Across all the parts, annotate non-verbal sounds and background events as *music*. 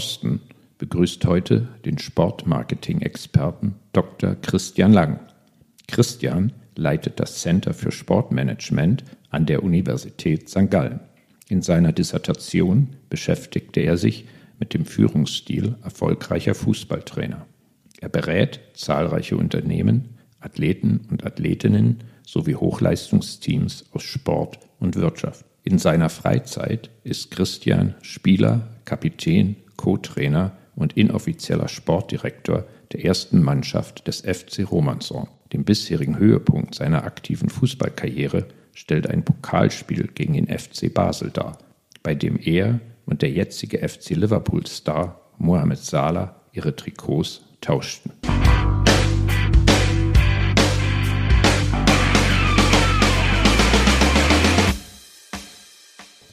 Thorsten begrüßt heute den Sportmarketing-Experten Dr. Christian Lang. Christian leitet das Center für Sportmanagement an der Universität St. Gallen. In seiner Dissertation beschäftigte er sich mit dem Führungsstil erfolgreicher Fußballtrainer. Er berät zahlreiche Unternehmen, Athleten und Athletinnen sowie Hochleistungsteams aus Sport und Wirtschaft. In seiner Freizeit ist Christian Spieler, Kapitän, Co-Trainer und inoffizieller Sportdirektor der ersten Mannschaft des FC Romanson. Den bisherigen Höhepunkt seiner aktiven Fußballkarriere stellt ein Pokalspiel gegen den FC Basel dar, bei dem er und der jetzige FC Liverpool-Star Mohamed Salah ihre Trikots tauschten.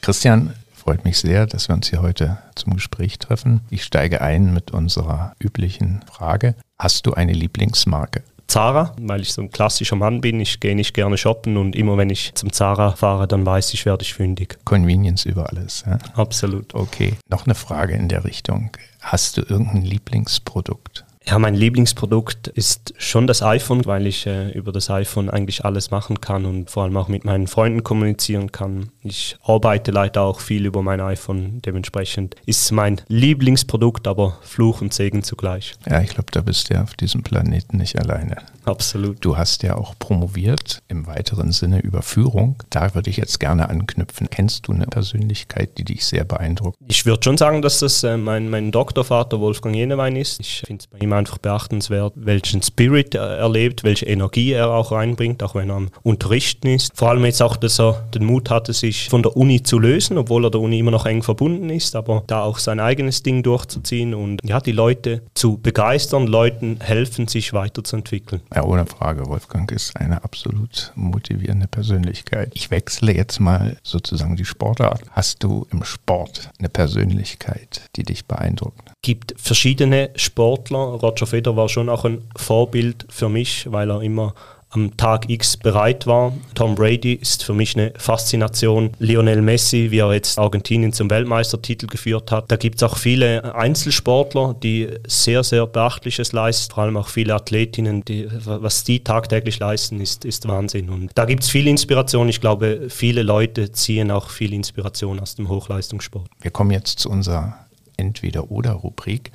Christian, freut mich sehr, dass wir uns hier heute zum Gespräch treffen. Ich steige ein mit unserer üblichen Frage. Hast du eine Lieblingsmarke? Zara, weil ich so ein klassischer Mann bin. Ich gehe nicht gerne shoppen und immer wenn ich zum Zara fahre, dann weiß ich, werde ich fündig. Convenience über alles. Ja? Absolut. Okay, noch eine Frage in der Richtung. Hast du irgendein Lieblingsprodukt? Ja, mein Lieblingsprodukt ist schon das iPhone, weil ich äh, über das iPhone eigentlich alles machen kann und vor allem auch mit meinen Freunden kommunizieren kann. Ich arbeite leider auch viel über mein iPhone, dementsprechend ist es mein Lieblingsprodukt, aber Fluch und Segen zugleich. Ja, ich glaube, da bist du ja auf diesem Planeten nicht alleine. Absolut. Du hast ja auch promoviert im weiteren Sinne über Führung. Da würde ich jetzt gerne anknüpfen. Kennst du eine Persönlichkeit, die dich sehr beeindruckt? Ich würde schon sagen, dass das äh, mein, mein Doktorvater Wolfgang Jenewein ist. Ich finde es bei ihm einfach beachtenswert, welchen Spirit er erlebt, welche Energie er auch reinbringt, auch wenn er am Unterrichten ist. Vor allem jetzt auch, dass er den Mut hatte, sich von der Uni zu lösen, obwohl er der Uni immer noch eng verbunden ist, aber da auch sein eigenes Ding durchzuziehen und ja, die Leute zu begeistern, Leuten helfen, sich weiterzuentwickeln. Ja, ohne Frage. Wolfgang ist eine absolut motivierende Persönlichkeit. Ich wechsle jetzt mal sozusagen die Sportart. Hast du im Sport eine Persönlichkeit, die dich beeindruckt? Es gibt verschiedene Sportler. Roger Federer war schon auch ein Vorbild für mich, weil er immer am Tag X bereit war. Tom Brady ist für mich eine Faszination. Lionel Messi, wie er jetzt Argentinien zum Weltmeistertitel geführt hat. Da gibt es auch viele Einzelsportler, die sehr, sehr Beachtliches leisten. Vor allem auch viele Athletinnen, die, was die tagtäglich leisten, ist, ist Wahnsinn. Und da gibt es viel Inspiration. Ich glaube, viele Leute ziehen auch viel Inspiration aus dem Hochleistungssport. Wir kommen jetzt zu unserer Entweder-Oder-Rubrik.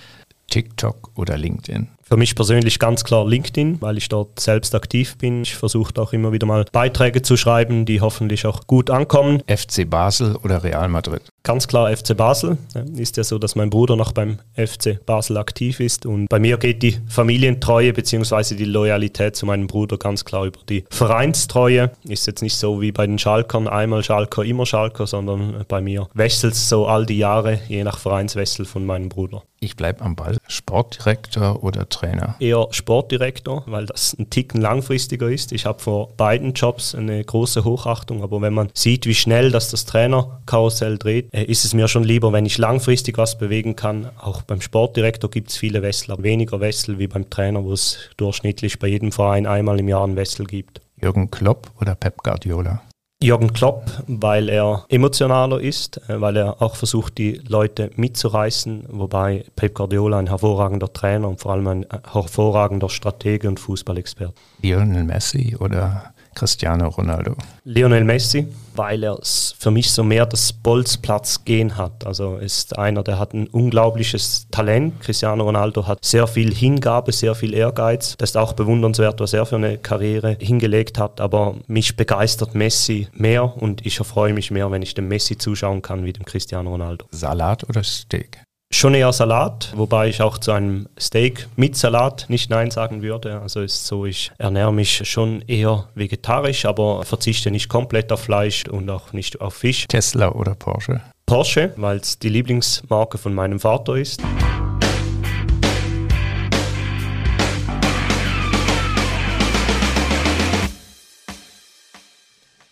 TikTok oder LinkedIn? Für mich persönlich ganz klar LinkedIn, weil ich dort selbst aktiv bin. Ich versuche auch immer wieder mal Beiträge zu schreiben, die hoffentlich auch gut ankommen. FC Basel oder Real Madrid? Ganz klar FC Basel. Ist ja so, dass mein Bruder noch beim FC Basel aktiv ist und bei mir geht die Familientreue bzw. die Loyalität zu meinem Bruder ganz klar über die Vereinstreue. Ist jetzt nicht so wie bei den Schalkern, einmal Schalker, immer Schalker, sondern bei mir wechselt es so all die Jahre, je nach Vereinswechsel von meinem Bruder. Ich bleibe am Ball. Sportdirektor oder Trainer? Eher Sportdirektor, weil das ein Ticken langfristiger ist. Ich habe vor beiden Jobs eine große Hochachtung, aber wenn man sieht, wie schnell dass das Trainerkarussell dreht, äh, ist es mir schon lieber, wenn ich langfristig was bewegen kann. Auch beim Sportdirektor gibt es viele Wechsel, aber weniger Wechsel wie beim Trainer, wo es durchschnittlich bei jedem Verein einmal im Jahr einen Wechsel gibt. Jürgen Klopp oder Pep Guardiola? Jürgen Klopp, weil er emotionaler ist, äh, weil er auch versucht, die Leute mitzureißen, wobei Pep Guardiola ein hervorragender Trainer und vor allem ein hervorragender Stratege und Fußballexperte. Lionel Messi oder Cristiano Ronaldo? Lionel Messi, weil er für mich so mehr das Bolzplatz-Gehen hat. Also ist einer, der hat ein unglaubliches Talent. Cristiano Ronaldo hat sehr viel Hingabe, sehr viel Ehrgeiz. Das ist auch bewundernswert, was er für eine Karriere hingelegt hat. Aber mich begeistert Messi mehr und ich erfreue mich mehr, wenn ich dem Messi zuschauen kann wie dem Cristiano Ronaldo. Salat oder Steak? Schon eher Salat, wobei ich auch zu einem Steak mit Salat nicht Nein sagen würde. Also ist so, ich ernähre mich schon eher vegetarisch, aber verzichte nicht komplett auf Fleisch und auch nicht auf Fisch. Tesla oder Porsche? Porsche, weil es die Lieblingsmarke von meinem Vater ist.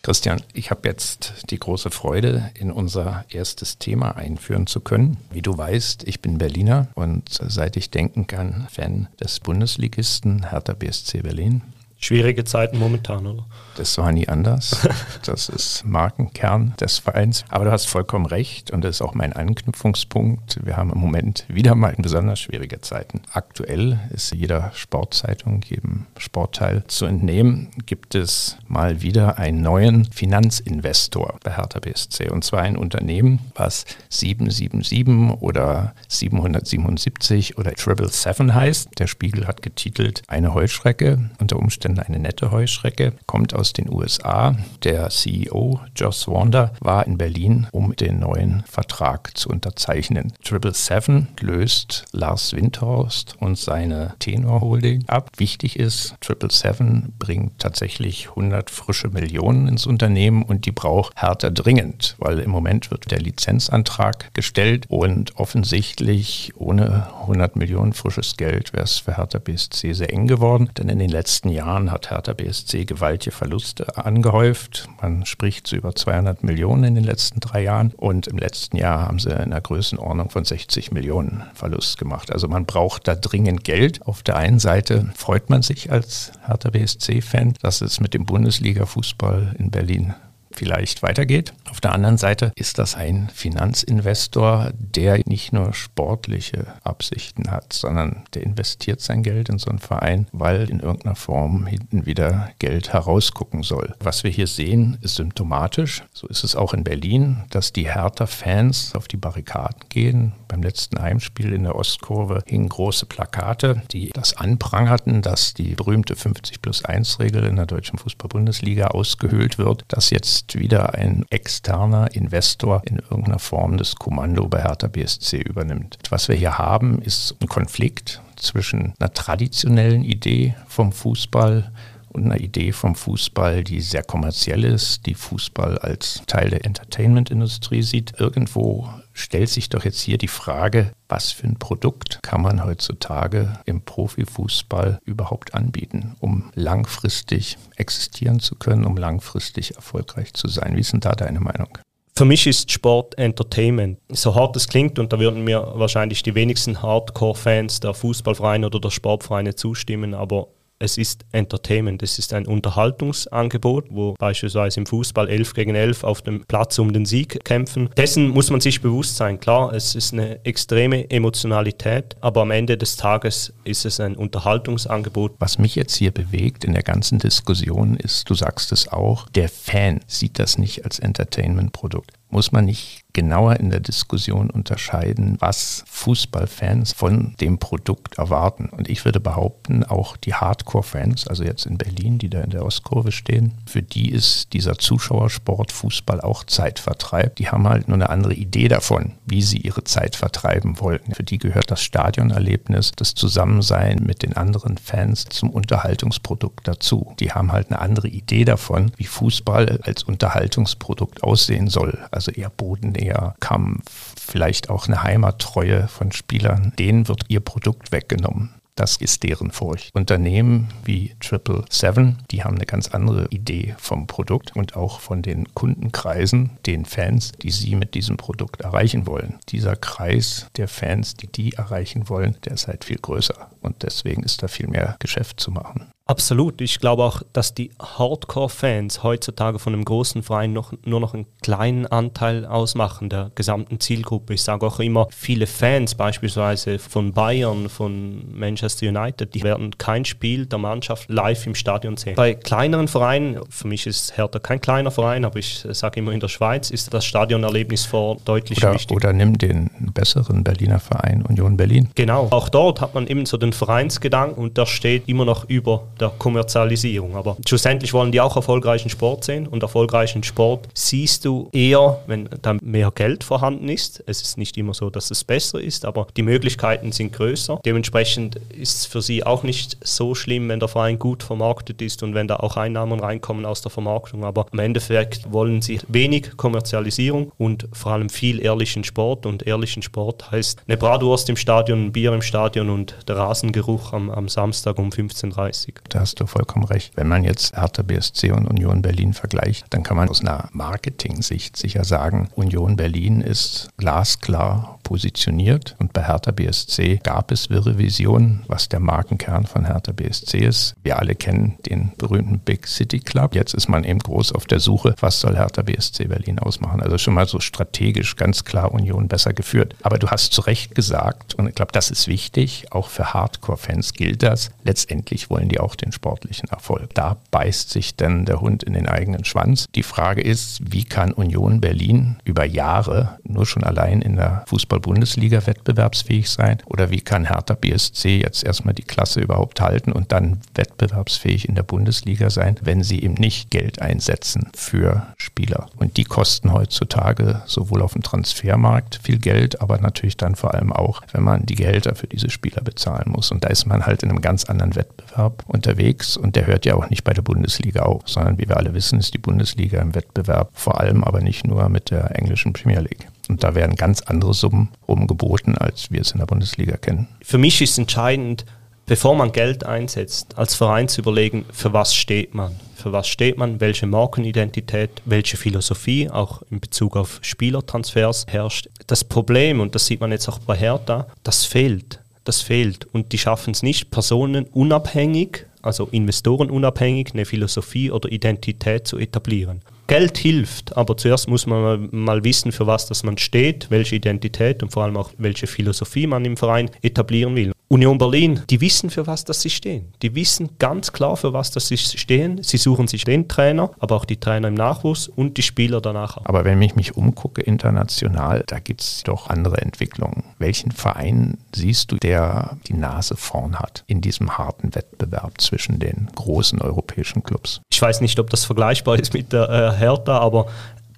Christian, ich habe jetzt die große Freude, in unser erstes Thema einführen zu können. Wie du weißt, ich bin Berliner und seit ich denken kann, Fan des Bundesligisten Hertha BSC Berlin. Schwierige Zeiten momentan, oder? Das war nie anders. *laughs* Das ist Markenkern des Vereins. Aber du hast vollkommen recht und das ist auch mein Anknüpfungspunkt. Wir haben im Moment wieder mal in besonders schwierige Zeiten. Aktuell ist jeder Sportzeitung, jedem Sportteil zu entnehmen, gibt es mal wieder einen neuen Finanzinvestor bei Hertha BSC. Und zwar ein Unternehmen, was 777 oder 777 oder 777 heißt. Der Spiegel hat getitelt, eine Heuschrecke, unter Umständen eine nette Heuschrecke, kommt aus den USA. Der CEO Joss Wander war in Berlin, um den neuen Vertrag zu unterzeichnen. 777 löst Lars Windhorst und seine Tenor Holding ab. Wichtig ist, 777 bringt tatsächlich 100 frische Millionen ins Unternehmen und die braucht Hertha dringend, weil im Moment wird der Lizenzantrag gestellt und offensichtlich ohne 100 Millionen frisches Geld wäre es für Hertha BSC sehr eng geworden, denn in den letzten Jahren hat Hertha BSC gewaltige Verluste angehäuft. Man spricht zu über 200 Millionen in den letzten drei Jahren und im letzten Jahr haben sie in einer Größenordnung von 60 Millionen Verlust gemacht. Also man braucht da dringend Geld. Auf der einen Seite freut man sich als Hertha BSC-Fan, dass es mit dem Bundesliga-Fußball in Berlin vielleicht weitergeht. Auf der anderen Seite ist das ein Finanzinvestor, der nicht nur sportliche Absichten hat, sondern der investiert sein Geld in so einen Verein, weil in irgendeiner Form hinten wieder Geld herausgucken soll. Was wir hier sehen, ist symptomatisch. So ist es auch in Berlin, dass die Hertha-Fans auf die Barrikaden gehen. Beim letzten Heimspiel in der Ostkurve hingen große Plakate, die das anprangerten, dass die berühmte 50 plus 1 Regel in der deutschen Fußball-Bundesliga ausgehöhlt wird, dass jetzt wieder ein externer Investor in irgendeiner Form das Kommando bei Hertha BSC übernimmt. Was wir hier haben, ist ein Konflikt zwischen einer traditionellen Idee vom Fußball, und einer Idee vom Fußball, die sehr kommerziell ist, die Fußball als Teil der Entertainment-Industrie sieht. Irgendwo stellt sich doch jetzt hier die Frage, was für ein Produkt kann man heutzutage im Profifußball überhaupt anbieten, um langfristig existieren zu können, um langfristig erfolgreich zu sein. Wie ist denn da deine Meinung? Für mich ist Sport Entertainment. So hart es klingt, und da würden mir wahrscheinlich die wenigsten Hardcore-Fans der Fußballvereine oder der Sportvereine zustimmen, aber es ist Entertainment, es ist ein Unterhaltungsangebot, wo beispielsweise im Fußball 11 gegen 11 auf dem Platz um den Sieg kämpfen. Dessen muss man sich bewusst sein. Klar, es ist eine extreme Emotionalität, aber am Ende des Tages ist es ein Unterhaltungsangebot. Was mich jetzt hier bewegt in der ganzen Diskussion ist, du sagst es auch, der Fan sieht das nicht als Entertainment-Produkt. Muss man nicht genauer in der Diskussion unterscheiden, was Fußballfans von dem Produkt erwarten. Und ich würde behaupten, auch die Hardcore-Fans, also jetzt in Berlin, die da in der Ostkurve stehen, für die ist dieser Zuschauersport Fußball auch Zeitvertreib. Die haben halt nur eine andere Idee davon, wie sie ihre Zeit vertreiben wollten. Für die gehört das Stadionerlebnis, das Zusammensein mit den anderen Fans zum Unterhaltungsprodukt dazu. Die haben halt eine andere Idee davon, wie Fußball als Unterhaltungsprodukt aussehen soll. Also eher Boden eher Kampf, vielleicht auch eine Heimattreue von Spielern, denen wird ihr Produkt weggenommen. Das ist deren Furcht. Unternehmen wie Triple Seven, die haben eine ganz andere Idee vom Produkt und auch von den Kundenkreisen, den Fans, die sie mit diesem Produkt erreichen wollen. Dieser Kreis der Fans, die die erreichen wollen, der ist halt viel größer. Und deswegen ist da viel mehr Geschäft zu machen. Absolut. Ich glaube auch, dass die Hardcore-Fans heutzutage von einem großen Verein noch, nur noch einen kleinen Anteil ausmachen der gesamten Zielgruppe. Ich sage auch immer, viele Fans beispielsweise von Bayern, von Manchester United, die werden kein Spiel der Mannschaft live im Stadion sehen. Bei kleineren Vereinen, für mich ist Hertha kein kleiner Verein, aber ich sage immer in der Schweiz, ist das Stadionerlebnis vor deutlich oder, wichtig. Oder nimm den besseren Berliner Verein Union Berlin. Genau. Auch dort hat man eben so den Vereinsgedanken und der steht immer noch über der Kommerzialisierung. Aber schlussendlich wollen die auch erfolgreichen Sport sehen und erfolgreichen Sport siehst du eher, wenn da mehr Geld vorhanden ist. Es ist nicht immer so, dass es besser ist, aber die Möglichkeiten sind größer. Dementsprechend ist es für sie auch nicht so schlimm, wenn der Verein gut vermarktet ist und wenn da auch Einnahmen reinkommen aus der Vermarktung. Aber im Endeffekt wollen sie wenig Kommerzialisierung und vor allem viel ehrlichen Sport. Und ehrlichen Sport heißt eine Bratwurst im Stadion, ein Bier im Stadion und der Rasen Rasengeruch am, am Samstag um 15.30 Uhr. Da hast du vollkommen recht. Wenn man jetzt Hertha BSC und Union Berlin vergleicht, dann kann man aus einer Marketing-Sicht sicher sagen, Union Berlin ist glasklar positioniert und bei Hertha BSC gab es wirre Visionen, was der Markenkern von Hertha BSC ist. Wir alle kennen den berühmten Big City Club. Jetzt ist man eben groß auf der Suche, was soll Hertha BSC Berlin ausmachen. Also schon mal so strategisch ganz klar Union besser geführt. Aber du hast zu Recht gesagt, und ich glaube, das ist wichtig, auch für Hardcore-Fans gilt das, letztendlich wollen die auch den sportlichen Erfolg. Da beißt sich dann der Hund in den eigenen Schwanz. Die Frage ist, wie kann Union Berlin über Jahre nur schon allein in der Fußball-Bundesliga wettbewerbsfähig sein? Oder wie kann Hertha BSC jetzt erstmal die Klasse überhaupt halten und dann wettbewerbsfähig in der Bundesliga sein, wenn sie eben nicht Geld einsetzen für Spieler? Und die kosten heutzutage sowohl auf dem Transfermarkt viel Geld, aber natürlich dann vor allem auch, wenn man die Gehälter für diese Spieler bezahlen muss. Und da ist man halt in einem ganz anderen Wettbewerb unterwegs und der hört ja auch nicht bei der Bundesliga auf, sondern wie wir alle wissen, ist die Bundesliga im Wettbewerb vor allem aber nicht nur mit der englischen Premier League. Und da werden ganz andere Summen rumgeboten, als wir es in der Bundesliga kennen. Für mich ist entscheidend, bevor man Geld einsetzt, als Verein zu überlegen, für was steht man. Für was steht man, welche Markenidentität, welche Philosophie auch in Bezug auf Spielertransfers herrscht. Das Problem, und das sieht man jetzt auch bei Hertha, das fehlt. Das fehlt. Und die schaffen es nicht, personenunabhängig, also investorenunabhängig, eine Philosophie oder Identität zu etablieren. Geld hilft, aber zuerst muss man mal, wissen, für was das man steht, welche Identität und vor allem auch welche Philosophie man im Verein etablieren will. Union Berlin, die wissen, für was das sie stehen. Die wissen ganz klar, für was das sie stehen. Sie suchen sich den Trainer, aber auch die Trainer im Nachwuchs und die Spieler danach. Auch. Aber wenn ich mich umgucke international, da gibt es doch andere Entwicklungen. Welchen Verein siehst du, der die Nase vorn hat in diesem harten Wettbewerb zwischen den großen europäischen Clubs? Ich weiß nicht, ob das vergleichbar ist mit der äh, Hertha, aber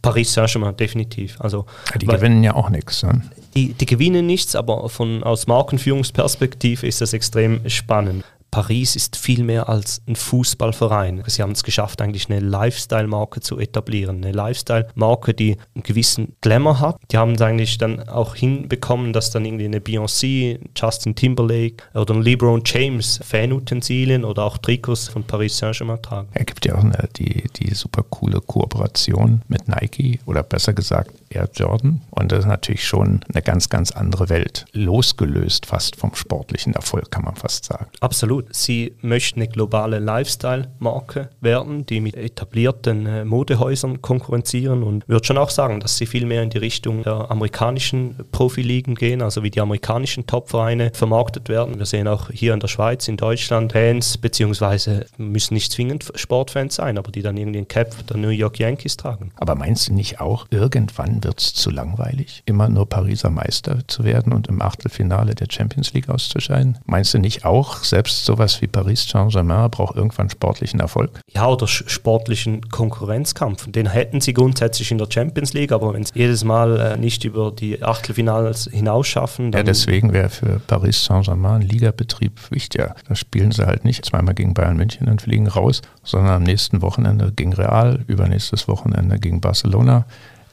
Paris Saint-Germain definitiv. Also, ja, die gewinnen ja auch nichts. Ne? Die, die gewinnen nichts, aber von, aus Markenführungsperspektive ist das extrem spannend. Paris ist viel mehr als ein Fußballverein. Sie haben es geschafft, eigentlich eine Lifestyle-Marke zu etablieren. Eine Lifestyle-Marke, die einen gewissen Glamour hat. Die haben es eigentlich dann auch hinbekommen, dass dann irgendwie eine Beyoncé, Justin Timberlake oder ein LeBron James Fanutensilien oder auch Trikots von Paris Saint-Germain tragen. Er gibt ja auch eine, die, die super coole Kooperation mit Nike oder besser gesagt Air Jordan. Und das ist natürlich schon eine ganz, ganz andere Welt. Losgelöst fast vom sportlichen Erfolg, kann man fast sagen. Absolut. Sie möchten eine globale Lifestyle-Marke werden, die mit etablierten äh, Modehäusern konkurrenzieren und würde schon auch sagen, dass sie viel mehr in die Richtung der amerikanischen Profiligen gehen, also wie die amerikanischen Topvereine vermarktet werden. Wir sehen auch hier in der Schweiz, in Deutschland Fans, beziehungsweise müssen nicht zwingend Sportfans sein, aber die dann irgendwie ein Cap der New York Yankees tragen. Aber meinst du nicht auch, irgendwann wird es zu langweilig, immer nur Pariser Meister zu werden und im Achtelfinale der Champions League auszuscheiden? Meinst du nicht auch, selbst sowas wie Paris Saint-Germain braucht irgendwann sportlichen Erfolg? Ja, oder sportlichen Konkurrenzkampf. Den hätten sie grundsätzlich in der Champions League, aber wenn sie jedes Mal äh, nicht über die Achtelfinals hinausschaffen, dann. Ja, deswegen wäre für Paris Saint-Germain Ligabetrieb wichtiger. Da spielen sie halt nicht zweimal gegen Bayern München und fliegen raus, sondern am nächsten Wochenende gegen Real, übernächstes Wochenende gegen Barcelona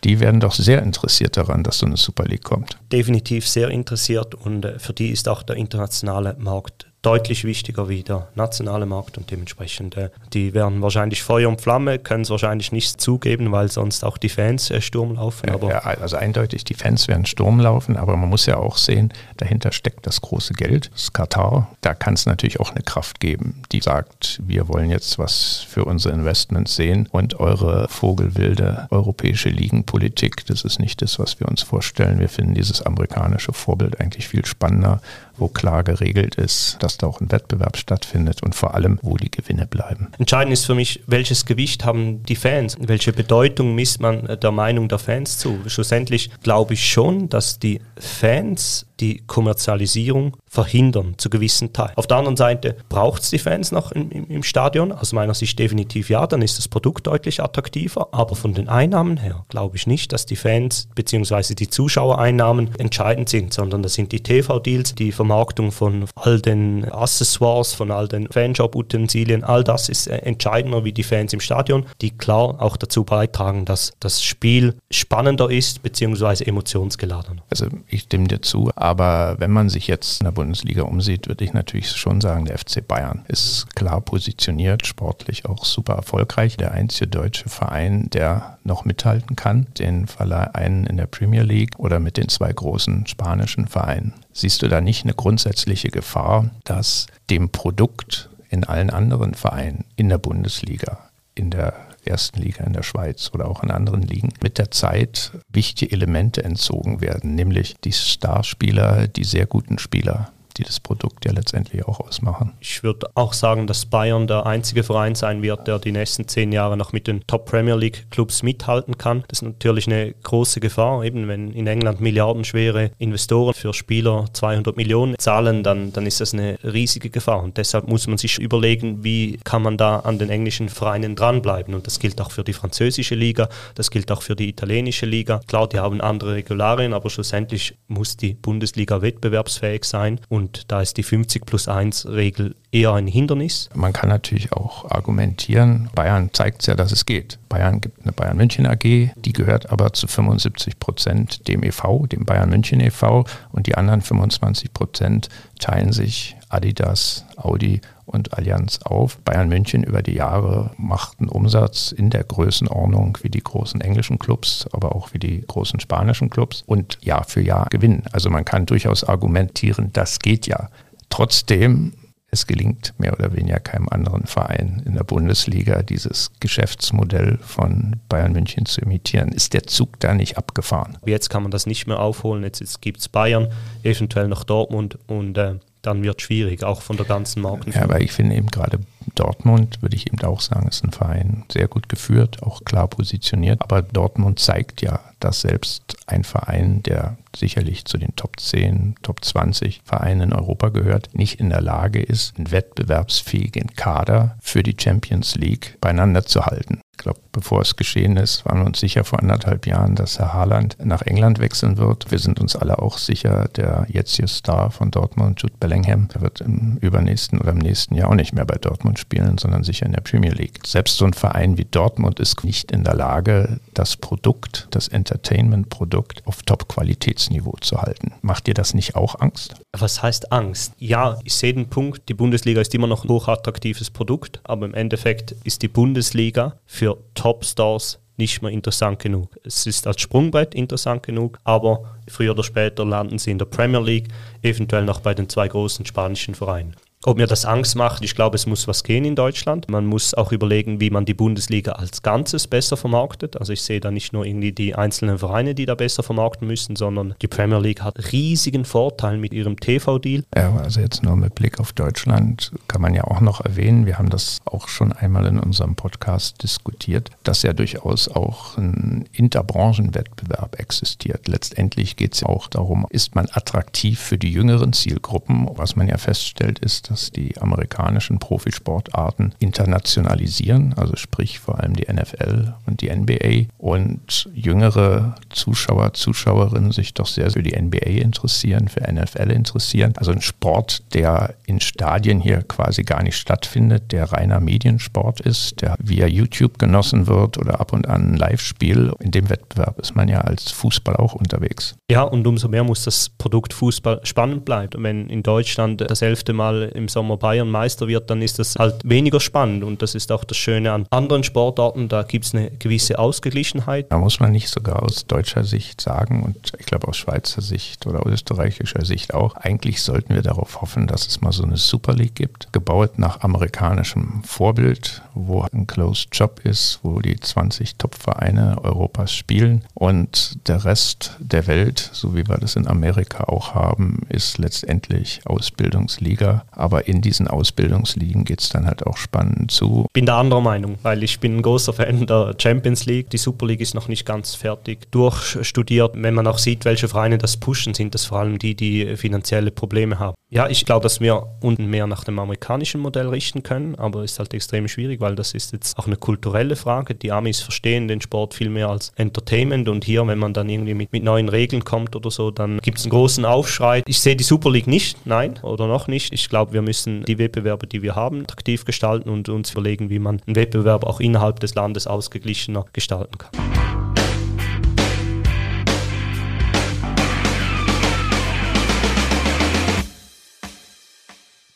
die werden doch sehr interessiert daran, dass so eine Super League kommt. Definitiv sehr interessiert und äh, für die ist auch der internationale Markt deutlich wichtiger wie der nationale Markt und dementsprechend, äh, die werden wahrscheinlich Feuer und Flamme, können es wahrscheinlich nicht zugeben, weil sonst auch die Fans äh, Sturm laufen. Ja, ja, also eindeutig, die Fans werden Sturm laufen, aber man muss ja auch sehen, dahinter steckt das große Geld, das Katar. Da kann es natürlich auch eine Kraft geben, die sagt, wir wollen jetzt was für unsere Investments sehen und eure vogelwilde europäische Ligenpolitik, das ist nicht das, was wir uns vorstellen. Wir finden dieses amerikanische Vorbild eigentlich viel spannender wo klar geregelt ist, dass da auch ein Wettbewerb stattfindet und vor allem, wo die Gewinne bleiben. Entscheidend ist für mich, welches Gewicht haben die Fans? Welche Bedeutung misst man der Meinung der Fans zu? Schlussendlich glaube ich schon, dass die Fans die Kommerzialisierung verhindern zu gewissen Teilen. Auf der anderen Seite braucht es die Fans noch im, im, im, Stadion, aus meiner Sicht definitiv ja, dann ist das Produkt deutlich attraktiver, aber von den Einnahmen her glaube ich nicht, dass die Fans bzw. die Zuschauereinnahmen entscheidend sind, sondern das sind die TV-Deals, die Vermarktung von all den Accessoires, von all den Fanshop-Utensilien, all das ist äh, entscheidender wie die Fans im Stadion, die klar auch dazu beitragen, dass das Spiel spannender ist bzw. emotionsgeladener. Also ich stimme dir zu, aber wenn man sich jetzt in der Bundesliga umsieht, würde ich natürlich schon sagen, der FC Bayern ist klar positioniert, sportlich auch super erfolgreich. Der einzige deutsche Verein, der noch mithalten kann, den Verleih einen in der Premier League oder mit den zwei großen spanischen Vereinen. Siehst du da nicht eine grundsätzliche Gefahr, dass dem Produkt in allen anderen Vereinen in der Bundesliga, in der ersten Liga in der Schweiz oder auch in anderen Ligen mit der Zeit wichtige Elemente entzogen werden, nämlich die Starspieler, die sehr guten Spieler die das Produkt ja letztendlich auch ausmachen. Ich würde auch sagen, dass Bayern der einzige Verein sein wird, der die nächsten zehn Jahre noch mit den Top Premier League Clubs mithalten kann. Das ist natürlich eine große Gefahr. Eben wenn in England milliardenschwere Investoren für Spieler 200 Millionen zahlen, dann, dann ist das eine riesige Gefahr. Und deshalb muss man sich überlegen, wie kann man da an den englischen Vereinen dranbleiben. Und das gilt auch für die französische Liga, das gilt auch für die italienische Liga. Klar, die haben andere Regularien, aber schlussendlich muss die Bundesliga wettbewerbsfähig sein. Und und da ist die 50 plus 1 Regel eher ein Hindernis. Man kann natürlich auch argumentieren, Bayern zeigt es ja, dass es geht. Bayern gibt eine Bayern München AG, die gehört aber zu 75 Prozent dem EV, dem Bayern München e.V. und die anderen 25 Prozent teilen sich Adidas, Audi und Allianz auf. Bayern München über die Jahre macht einen Umsatz in der Größenordnung wie die großen englischen Clubs, aber auch wie die großen spanischen Clubs und Jahr für Jahr gewinnen. Also man kann durchaus argumentieren, das geht ja. Trotzdem es gelingt mehr oder weniger keinem anderen Verein in der Bundesliga, dieses Geschäftsmodell von Bayern München zu imitieren. Ist der Zug da nicht abgefahren? Jetzt kann man das nicht mehr aufholen. Jetzt, jetzt gibt es Bayern, eventuell noch Dortmund und äh, dann wird es schwierig, auch von der ganzen Marken. Ja, aber ich finde eben gerade Dortmund, würde ich eben auch sagen, ist ein Verein sehr gut geführt, auch klar positioniert. Aber Dortmund zeigt ja, dass selbst ein Verein, der sicherlich zu den Top 10, Top 20 Vereinen in Europa gehört, nicht in der Lage ist, einen wettbewerbsfähigen Kader für die Champions League beieinander zu halten. Ich glaube, bevor es geschehen ist, waren wir uns sicher vor anderthalb Jahren, dass Herr Haaland nach England wechseln wird. Wir sind uns alle auch sicher, der jetzige Star von Dortmund, Jude Bellingham, wird im übernächsten oder im nächsten Jahr auch nicht mehr bei Dortmund spielen, sondern sicher in der Premier League. Selbst so ein Verein wie Dortmund ist nicht in der Lage, das Produkt, das Entertainment-Produkt auf Top-Qualitätsniveau zu halten. Macht dir das nicht auch Angst? Was heißt Angst? Ja, ich sehe den Punkt, die Bundesliga ist immer noch ein hochattraktives Produkt, aber im Endeffekt ist die Bundesliga für Topstars nicht mehr interessant genug. Es ist als Sprungbrett interessant genug, aber früher oder später landen sie in der Premier League, eventuell noch bei den zwei großen spanischen Vereinen. Ob mir das Angst macht, ich glaube, es muss was gehen in Deutschland. Man muss auch überlegen, wie man die Bundesliga als Ganzes besser vermarktet. Also ich sehe da nicht nur irgendwie die einzelnen Vereine, die da besser vermarkten müssen, sondern die Premier League hat riesigen Vorteil mit ihrem TV-Deal. Ja, also jetzt nur mit Blick auf Deutschland kann man ja auch noch erwähnen, wir haben das auch schon einmal in unserem Podcast diskutiert, dass ja durchaus auch ein Interbranchenwettbewerb existiert. Letztendlich geht es ja auch darum, ist man attraktiv für die jüngeren Zielgruppen. Was man ja feststellt, ist, dass die amerikanischen Profisportarten internationalisieren, also sprich vor allem die NFL und die NBA und jüngere Zuschauer, Zuschauerinnen sich doch sehr für die NBA interessieren, für NFL interessieren. Also ein Sport, der in Stadien hier quasi gar nicht stattfindet, der reiner Mediensport ist, der via YouTube genossen wird oder ab und an ein Live-Spiel. In dem Wettbewerb ist man ja als Fußball auch unterwegs. Ja, und umso mehr muss das Produkt Fußball spannend bleiben. Wenn in Deutschland das elfte Mal im Sommer Bayern Meister wird, dann ist das halt weniger spannend. Und das ist auch das Schöne an anderen Sportarten. Da gibt es eine gewisse Ausgeglichenheit. Da muss man nicht sogar aus deutscher Sicht sagen und ich glaube aus Schweizer Sicht oder österreichischer Sicht auch, eigentlich sollten wir darauf hoffen, dass es mal so eine Super League gibt, gebaut nach amerikanischem Vorbild, wo ein Closed Job ist, wo die 20 Top-Vereine Europas spielen und der Rest der Welt, so wie wir das in Amerika auch haben, ist letztendlich Ausbildungsliga. Aber in diesen Ausbildungsligen geht es dann halt auch spannend zu. Bin der anderer Meinung, weil ich bin ein großer Fan der Champions League. Die Super League ist noch nicht ganz fertig durchstudiert. Wenn man auch sieht, welche Vereine das pushen, sind das vor allem die, die finanzielle Probleme haben. Ja, ich glaube, dass wir unten mehr nach dem amerikanischen Modell richten können, aber es ist halt extrem schwierig, weil das ist jetzt auch eine kulturelle Frage. Die Amis verstehen den Sport viel mehr als Entertainment und hier, wenn man dann irgendwie mit, mit neuen Regeln kommt oder so, dann gibt es einen großen Aufschrei. Ich sehe die Super League nicht, nein, oder noch nicht. Ich glaube, wir müssen die Wettbewerbe, die wir haben, aktiv gestalten und uns überlegen, wie man einen Wettbewerb auch innerhalb des Landes ausgeglichener gestalten kann.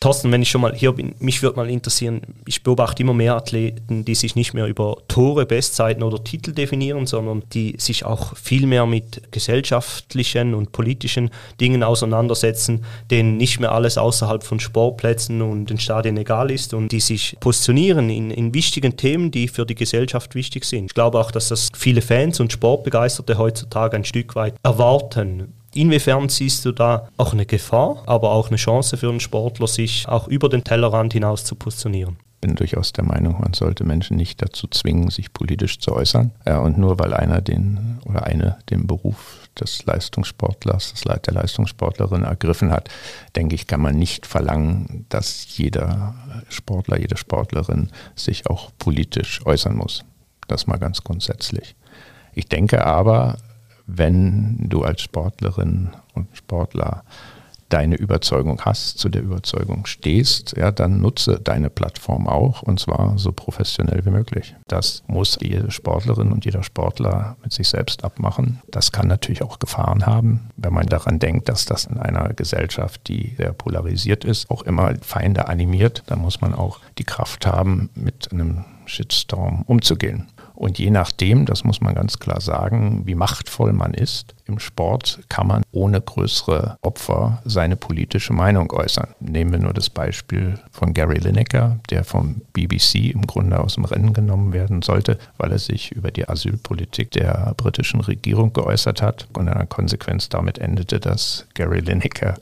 Thorsten, wenn ich schon mal hier bin, mich würde mal interessieren, ich beobachte immer mehr Athleten, die sich nicht mehr über Tore, Bestzeiten oder Titel definieren, sondern die sich auch viel mehr mit gesellschaftlichen und politischen Dingen auseinandersetzen, denen nicht mehr alles außerhalb von Sportplätzen und den Stadien egal ist und die sich positionieren in, in wichtigen Themen, die für die Gesellschaft wichtig sind. Ich glaube auch, dass das viele Fans und Sportbegeisterte heutzutage ein Stück weit erwarten. Inwiefern siehst du da auch eine Gefahr, aber auch eine Chance für einen Sportler, sich auch über den Tellerrand hinaus zu positionieren? Ich bin durchaus der Meinung, man sollte Menschen nicht dazu zwingen, sich politisch zu äußern. Und nur weil einer den oder eine den Beruf des Leistungssportlers, des der Leistungssportlerin ergriffen hat, denke ich, kann man nicht verlangen, dass jeder Sportler, jede Sportlerin sich auch politisch äußern muss. Das mal ganz grundsätzlich. Ich denke aber, wenn du als Sportlerin und Sportler deine Überzeugung hast, zu der Überzeugung stehst, ja, dann nutze deine Plattform auch und zwar so professionell wie möglich. Das muss jede Sportlerin und jeder Sportler mit sich selbst abmachen. Das kann natürlich auch Gefahren haben, wenn man daran denkt, dass das in einer Gesellschaft, die sehr polarisiert ist, auch immer Feinde animiert. Da muss man auch die Kraft haben, mit einem Shitstorm umzugehen. Und je nachdem, das muss man ganz klar sagen, wie machtvoll man ist im Sport, kann man ohne größere Opfer seine politische Meinung äußern. Nehmen wir nur das Beispiel von Gary Lineker, der vom BBC im Grunde aus dem Rennen genommen werden sollte, weil er sich über die Asylpolitik der britischen Regierung geäußert hat und in einer Konsequenz damit endete, dass Gary Lineker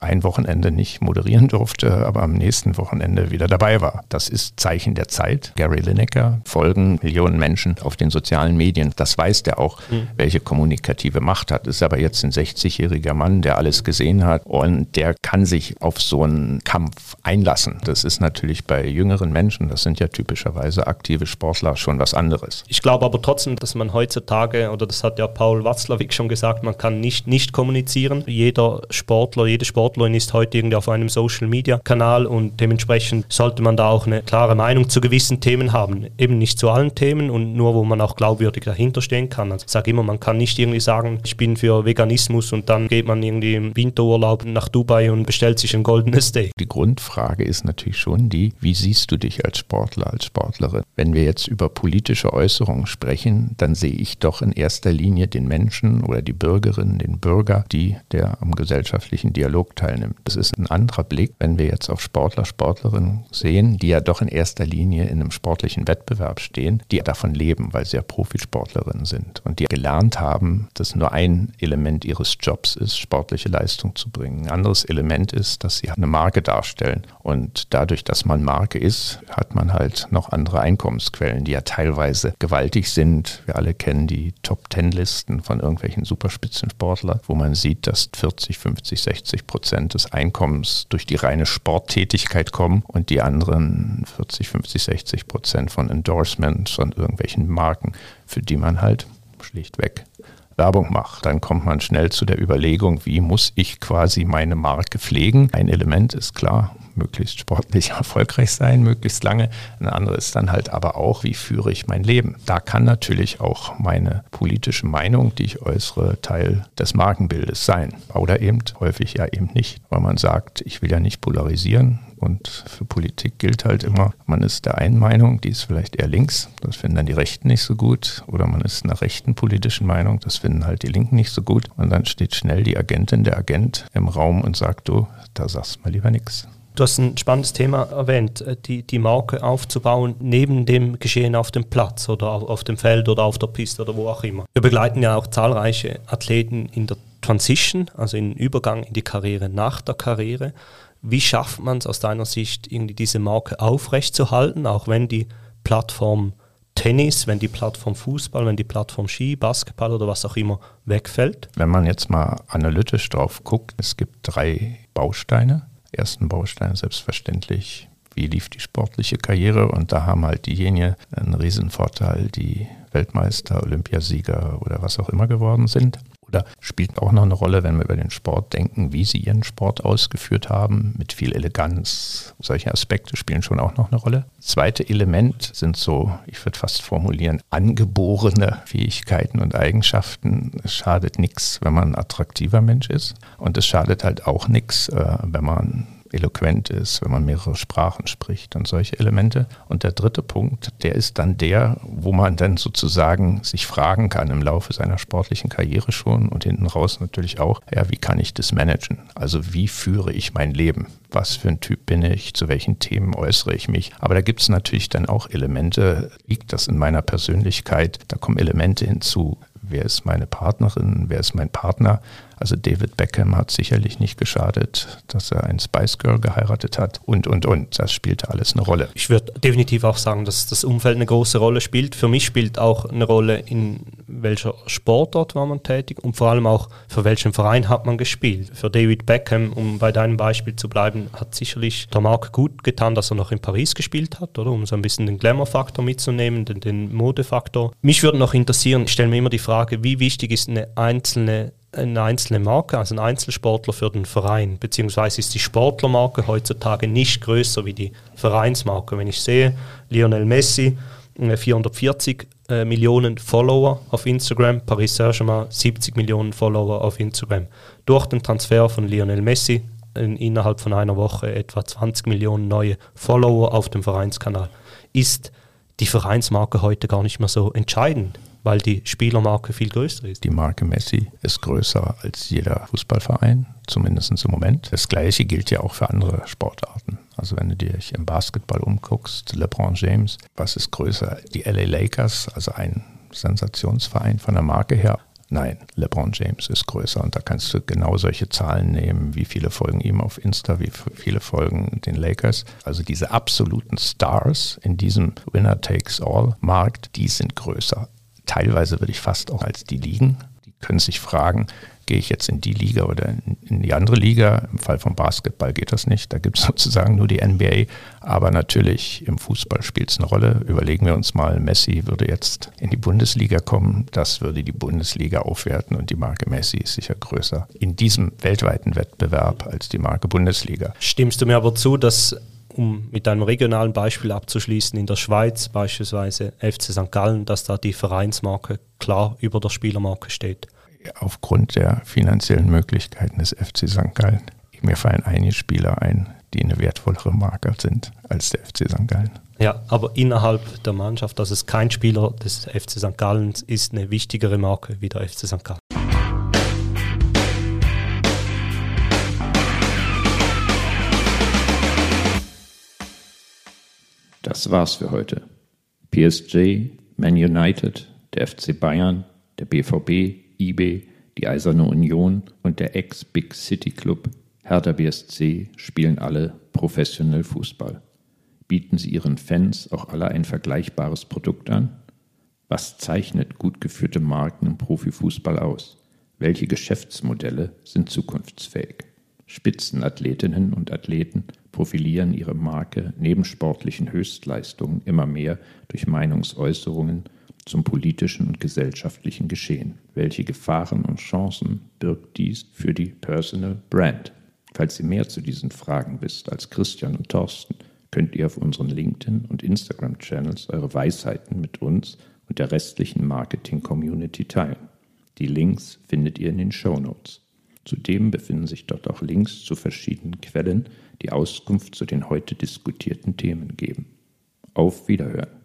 ein Wochenende nicht moderieren durfte, aber am nächsten Wochenende wieder dabei war. Das ist Zeichen der Zeit. Gary Lineker folgen Millionen Menschen auf den sozialen Medien. Das weiß der auch, mhm. welche kommunikative Macht hat. Ist aber jetzt ein 60-jähriger Mann, der alles gesehen hat und der kann sich auf so einen Kampf einlassen. Das ist natürlich bei jüngeren Menschen, das sind ja typischerweise aktive Sportler, schon was anderes. Ich glaube aber trotzdem, dass man heutzutage, oder das hat ja Paul Watzlawick schon gesagt, man kann nicht nicht kommunizieren. Jeder Sportler, jede Sportlerin ist heute irgendwie auf einem Social-Media-Kanal und dementsprechend sollte man da auch eine klare Meinung zu gewissen Themen haben. Eben nicht zu allen Themen und nur, wo man auch glaubwürdig dahinter stehen kann. Also ich sage immer, man kann nicht irgendwie sagen, ich bin für Veganismus und dann geht man irgendwie im Winterurlaub nach Dubai und bestellt sich ein goldenes Steak. Die Grundfrage ist natürlich schon die, wie siehst du dich als Sportler, als Sportlerin? Wenn wir jetzt über politische Äußerungen sprechen, dann sehe ich doch in erster Linie den Menschen oder die Bürgerinnen, den Bürger, die der am gesellschaftlichen Dialog teilnimmt. Das ist ein anderer Blick, wenn wir jetzt auf Sportler, Sportlerinnen sehen, die ja doch in erster Linie in einem sportlichen Wettbewerb stehen, die davon leben, weil sie ja Profisportlerinnen sind und die gelernt haben, dass nur ein Element ihres Jobs ist, sportliche Leistung zu bringen. Ein anderes Element ist, dass sie eine Marke darstellen. Und dadurch, dass man Marke ist, hat man halt noch andere Einkommensquellen, die ja teilweise gewaltig sind. Wir alle kennen die Top-Ten-Listen von irgendwelchen Superspitzensportlern, wo man sieht, dass 40, 50, 60 Prozent des Einkommens durch die reine Sporttätigkeit kommen und die anderen 40, 50, 60 Prozent von Endorsements und irgendwelchen Marken, für die man halt schlichtweg Werbung macht. Dann kommt man schnell zu der Überlegung, wie muss ich quasi meine Marke pflegen. Ein Element ist klar, möglichst sportlich *laughs* erfolgreich sein, möglichst lange. Ein anderes ist dann halt aber auch, wie führe ich mein Leben. Da kann natürlich auch meine politische Meinung, die ich äußere, Teil des Markenbildes sein. Oder eben häufig ja eben nicht, weil man sagt, ich will ja nicht polarisieren, und für Politik gilt halt immer, man ist der einen Meinung, die ist vielleicht eher links, das finden dann die Rechten nicht so gut. Oder man ist einer rechten politischen Meinung, das finden halt die Linken nicht so gut. Und dann steht schnell die Agentin, der Agent im Raum und sagt, du, da sagst mal lieber nichts. Du hast ein spannendes Thema erwähnt, äh, die, die Marke aufzubauen neben dem Geschehen auf dem Platz oder auf dem Feld oder auf der Piste oder wo auch immer. Wir begleiten ja auch zahlreiche Athleten in der Transition, also im Übergang in die Karriere nach der Karriere. Wie schafft man es aus deiner Sicht, irgendwie diese Marke aufrechtzuerhalten, auch wenn die Plattform Tennis, wenn die Plattform Fußball, wenn die Plattform Ski, Basketball oder was auch immer wegfällt? Wenn man jetzt mal analytisch drauf guckt, es gibt drei Bausteine. Ersten Baustein selbstverständlich, wie lief die sportliche Karriere? Und da haben halt diejenigen einen Riesenvorteil, die Weltmeister, Olympiasieger oder was auch immer geworden sind oder spielt auch noch eine Rolle, wenn wir über den Sport denken, wie sie ihren Sport ausgeführt haben, mit viel Eleganz. Solche Aspekte spielen schon auch noch eine Rolle. Zweite Element sind so, ich würde fast formulieren, angeborene Fähigkeiten und Eigenschaften. Es schadet nichts, wenn man ein attraktiver Mensch ist. Und es schadet halt auch nichts, äh, wenn man eloquent ist, wenn man mehrere Sprachen spricht und solche Elemente. Und der dritte Punkt, der ist dann der, wo man dann sozusagen sich fragen kann im Laufe seiner sportlichen Karriere schon und hinten raus natürlich auch, ja, wie kann ich das managen? Also wie führe ich mein Leben? Was für ein Typ bin ich? Zu welchen Themen äußere ich mich? Aber da gibt es natürlich dann auch Elemente, liegt das in meiner Persönlichkeit? Da kommen Elemente hinzu. Wer ist meine Partnerin? Wer ist mein Partner? Also David Beckham hat sicherlich nicht geschadet, dass er ein Spice Girl geheiratet hat und, und, und. Das spielte alles eine Rolle. Ich würde definitiv auch sagen, dass das Umfeld eine große Rolle spielt. Für mich spielt auch eine Rolle, in welcher Sportort war man tätig und vor allem auch, für welchen Verein hat man gespielt. Für David Beckham, um bei deinem Beispiel zu bleiben, hat sicherlich der Marc gut getan, dass er noch in Paris gespielt hat, oder? Um so ein bisschen den Glamour-Faktor mitzunehmen, den, den Modefaktor. Mich würde noch interessieren, ich stelle mir immer die Frage, wie wichtig ist eine einzelne eine einzelne Marke, also ein Einzelsportler für den Verein, beziehungsweise ist die Sportlermarke heutzutage nicht größer wie die Vereinsmarke. Wenn ich sehe, Lionel Messi, 440 äh, Millionen Follower auf Instagram, Paris Saint-Germain 70 Millionen Follower auf Instagram. Durch den Transfer von Lionel Messi in, innerhalb von einer Woche etwa 20 Millionen neue Follower auf dem Vereinskanal. Ist die Vereinsmarke heute gar nicht mehr so entscheidend weil die Spielermarke viel größer ist. Die Marke Messi ist größer als jeder Fußballverein, zumindest im Moment. Das gleiche gilt ja auch für andere Sportarten. Also wenn du dich im Basketball umguckst, LeBron James, was ist größer? Die LA Lakers, also ein Sensationsverein von der Marke her. Nein, LeBron James ist größer und da kannst du genau solche Zahlen nehmen, wie viele folgen ihm auf Insta, wie viele folgen den Lakers. Also diese absoluten Stars in diesem Winner-Takes-All-Markt, die sind größer teilweise würde ich fast auch als die Ligen. Die können sich fragen, gehe ich jetzt in die Liga oder in die andere Liga? Im Fall vom Basketball geht das nicht. Da gibt es *laughs* sozusagen nur die NBA. Aber natürlich im Fußball spielt es eine Rolle. Überlegen wir uns mal, Messi würde jetzt in die Bundesliga kommen. Das würde die Bundesliga aufwerten und die Marke Messi ist sicher größer in diesem weltweiten Wettbewerb als die Marke Bundesliga. Stimmst du mir aber zu, dass um mit einem regionalen Beispiel abzuschließen, in der Schweiz beispielsweise FC St. Gallen, dass da die Vereinsmarke klar über der Spielermarke steht? Aufgrund der finanziellen Möglichkeiten des FC St. Gallen. Mir fallen einige Spieler ein, die eine wertvollere Marke sind als der FC St. Gallen. Ja, aber innerhalb der Mannschaft, dass es kein Spieler des FC St. Gallen ist, eine wichtigere Marke wie der FC St. Gallen. Das war's für heute. PSG, Man United, der FC Bayern, der BVB, IB, die Eiserne Union und der Ex-Big City Club Hertha BSC spielen alle professionell Fußball. Bieten sie ihren Fans auch alle ein vergleichbares Produkt an? Was zeichnet gut geführte Marken im Profifußball aus? Welche Geschäftsmodelle sind zukunftsfähig? Spitzenathletinnen und Athleten profilieren ihre Marke neben sportlichen Höchstleistungen immer mehr durch Meinungsäußerungen zum politischen und gesellschaftlichen Geschehen. Welche Gefahren und Chancen birgt dies für die Personal Brand? Falls ihr mehr zu diesen Fragen wisst als Christian und Thorsten, könnt ihr auf unseren LinkedIn- und Instagram-Channels eure Weisheiten mit uns und der restlichen Marketing-Community teilen. Die Links findet ihr in den Show Notes. Zudem befinden sich dort auch Links zu verschiedenen Quellen, die Auskunft zu den heute diskutierten Themen geben. Auf Wiederhören.